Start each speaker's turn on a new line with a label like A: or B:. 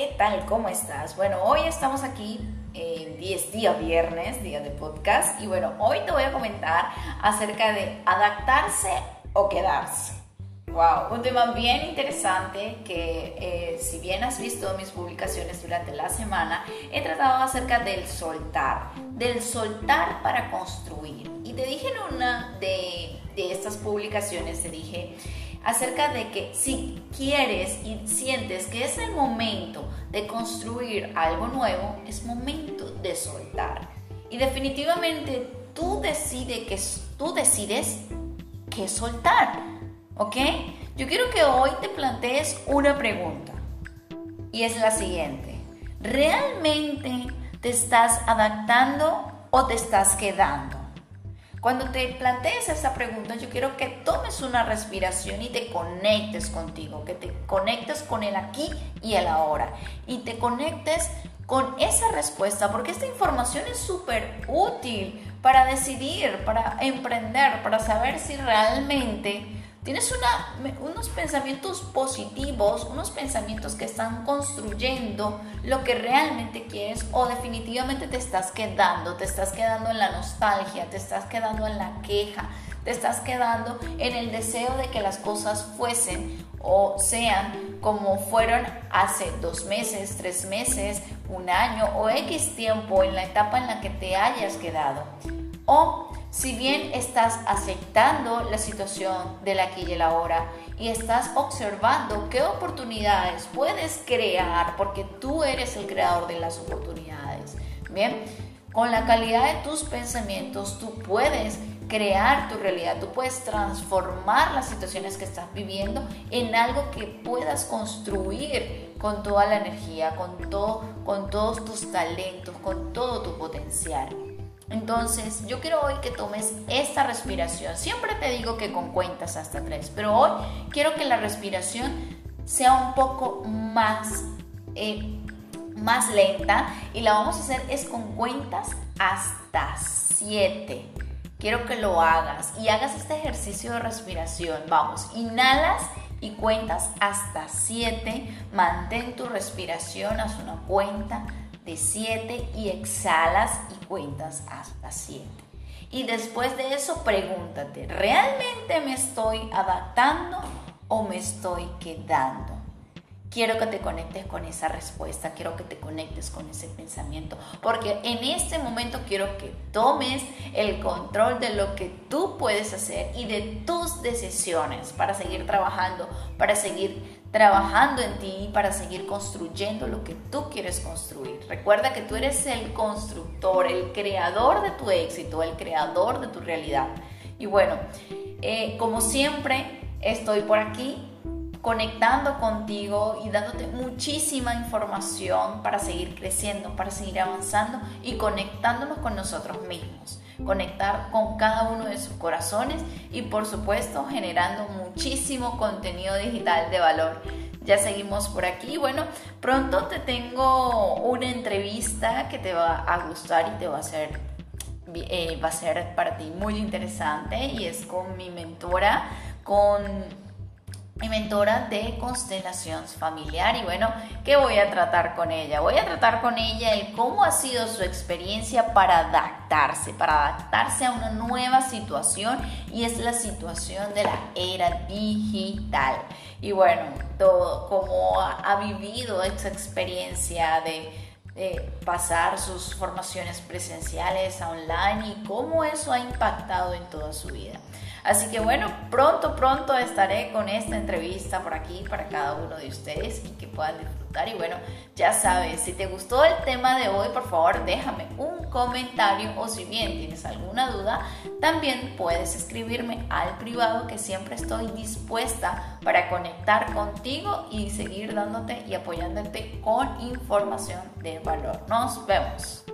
A: ¿qué tal? ¿Cómo estás? Bueno, hoy estamos aquí en 10 días viernes, día de podcast, y bueno, hoy te voy a comentar acerca de adaptarse o quedarse. Wow, un tema bien interesante que eh, si bien has visto mis publicaciones durante la semana, he tratado acerca del soltar, del soltar para construir. Y te dije en una de, de estas publicaciones, te dije, acerca de que si quieres y sientes que es el momento de construir algo nuevo, es momento de soltar. Y definitivamente tú decides que tú decides qué soltar, ¿ok? Yo quiero que hoy te plantees una pregunta y es la siguiente. ¿Realmente te estás adaptando o te estás quedando? Cuando te plantees esa pregunta, yo quiero que tomes una respiración y te conectes contigo, que te conectes con el aquí y el ahora y te conectes con esa respuesta, porque esta información es súper útil para decidir, para emprender, para saber si realmente Tienes unos pensamientos positivos, unos pensamientos que están construyendo lo que realmente quieres o definitivamente te estás quedando, te estás quedando en la nostalgia, te estás quedando en la queja, te estás quedando en el deseo de que las cosas fuesen o sean como fueron hace dos meses, tres meses, un año o X tiempo en la etapa en la que te hayas quedado. O si bien estás aceptando la situación de la aquí y el ahora y estás observando qué oportunidades puedes crear, porque tú eres el creador de las oportunidades. Bien, con la calidad de tus pensamientos tú puedes crear tu realidad, tú puedes transformar las situaciones que estás viviendo en algo que puedas construir con toda la energía, con, todo, con todos tus talentos, con todo tu potencial. Entonces, yo quiero hoy que tomes esta respiración. Siempre te digo que con cuentas hasta tres, pero hoy quiero que la respiración sea un poco más, eh, más lenta y la vamos a hacer es con cuentas hasta siete. Quiero que lo hagas y hagas este ejercicio de respiración. Vamos, inhalas y cuentas hasta siete. Mantén tu respiración, haz una cuenta de 7 y exhalas y cuentas hasta 7. Y después de eso pregúntate, ¿realmente me estoy adaptando o me estoy quedando? Quiero que te conectes con esa respuesta, quiero que te conectes con ese pensamiento, porque en este momento quiero que tomes el control de lo que tú puedes hacer y de tus decisiones para seguir trabajando, para seguir trabajando en ti, para seguir construyendo lo que tú quieres construir. Recuerda que tú eres el constructor, el creador de tu éxito, el creador de tu realidad. Y bueno, eh, como siempre, estoy por aquí conectando contigo y dándote muchísima información para seguir creciendo, para seguir avanzando y conectándonos con nosotros mismos. Conectar con cada uno de sus corazones y por supuesto generando muchísimo contenido digital de valor. Ya seguimos por aquí. Bueno, pronto te tengo una entrevista que te va a gustar y te va a ser eh, va a ser para ti muy interesante y es con mi mentora, con mi mentora de constelación familiar y bueno, ¿qué voy a tratar con ella? Voy a tratar con ella el cómo ha sido su experiencia para adaptarse, para adaptarse a una nueva situación y es la situación de la era digital. Y bueno, todo cómo ha, vivido esa experiencia de pasar sus formaciones presenciales a online y cómo eso ha impactado en toda su vida. Así que bueno, pronto, pronto estaré con esta entrevista por aquí para cada uno de ustedes y que puedan disfrutar. Y bueno, ya sabes, si te gustó el tema de hoy, por favor déjame un comentario o si bien tienes alguna duda, también puedes escribirme al privado que siempre estoy dispuesta para conectar contigo y seguir dándote y apoyándote con información de valor. Nos vemos.